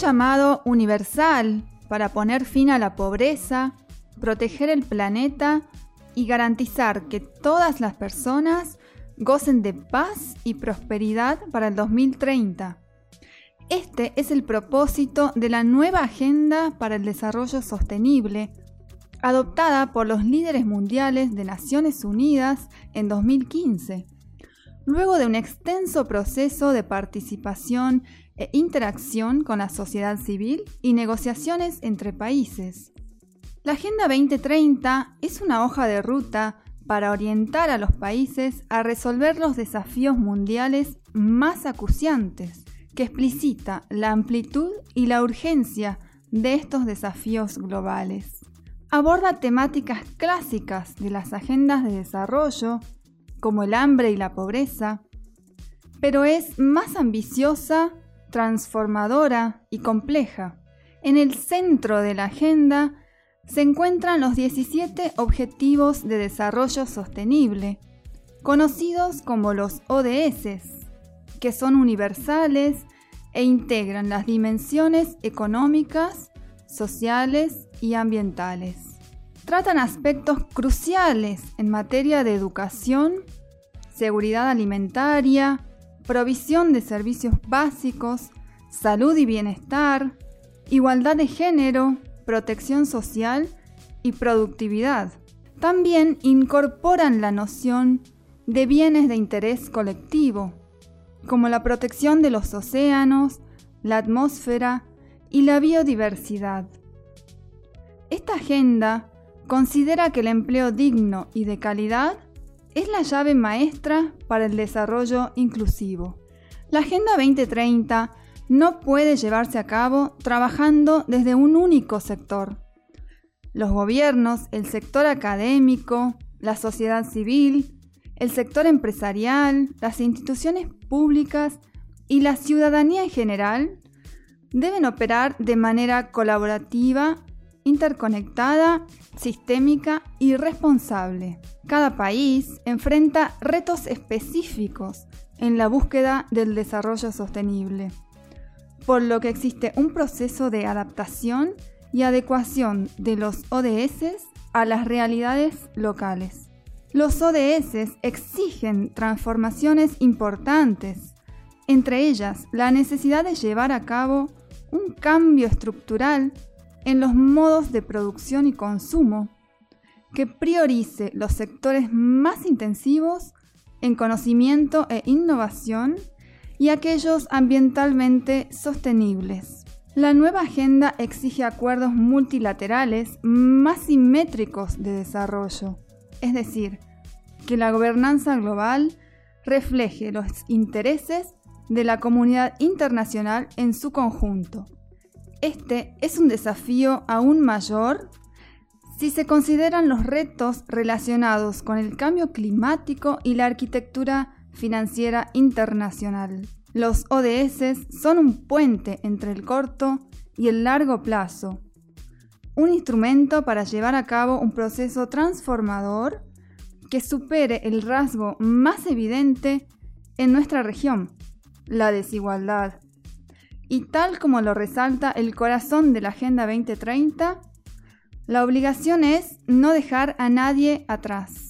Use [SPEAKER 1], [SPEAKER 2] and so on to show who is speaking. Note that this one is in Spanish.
[SPEAKER 1] llamado universal para poner fin a la pobreza, proteger el planeta y garantizar que todas las personas gocen de paz y prosperidad para el 2030. Este es el propósito de la nueva Agenda para el Desarrollo Sostenible, adoptada por los líderes mundiales de Naciones Unidas en 2015, luego de un extenso proceso de participación e interacción con la sociedad civil y negociaciones entre países. La Agenda 2030 es una hoja de ruta para orientar a los países a resolver los desafíos mundiales más acuciantes, que explicita la amplitud y la urgencia de estos desafíos globales. Aborda temáticas clásicas de las agendas de desarrollo, como el hambre y la pobreza, pero es más ambiciosa, transformadora y compleja. En el centro de la agenda se encuentran los 17 Objetivos de Desarrollo Sostenible, conocidos como los ODS, que son universales e integran las dimensiones económicas, sociales y ambientales. Tratan aspectos cruciales en materia de educación, seguridad alimentaria, provisión de servicios básicos, salud y bienestar, igualdad de género, protección social y productividad. También incorporan la noción de bienes de interés colectivo, como la protección de los océanos, la atmósfera y la biodiversidad. Esta agenda considera que el empleo digno y de calidad es la llave maestra para el desarrollo inclusivo. La Agenda 2030 no puede llevarse a cabo trabajando desde un único sector. Los gobiernos, el sector académico, la sociedad civil, el sector empresarial, las instituciones públicas y la ciudadanía en general deben operar de manera colaborativa, interconectada, sistémica y responsable. Cada país enfrenta retos específicos en la búsqueda del desarrollo sostenible por lo que existe un proceso de adaptación y adecuación de los ODS a las realidades locales. Los ODS exigen transformaciones importantes, entre ellas la necesidad de llevar a cabo un cambio estructural en los modos de producción y consumo que priorice los sectores más intensivos en conocimiento e innovación y aquellos ambientalmente sostenibles. La nueva agenda exige acuerdos multilaterales más simétricos de desarrollo, es decir, que la gobernanza global refleje los intereses de la comunidad internacional en su conjunto. Este es un desafío aún mayor si se consideran los retos relacionados con el cambio climático y la arquitectura financiera internacional. Los ODS son un puente entre el corto y el largo plazo, un instrumento para llevar a cabo un proceso transformador que supere el rasgo más evidente en nuestra región, la desigualdad. Y tal como lo resalta el corazón de la Agenda 2030, la obligación es no dejar a nadie atrás.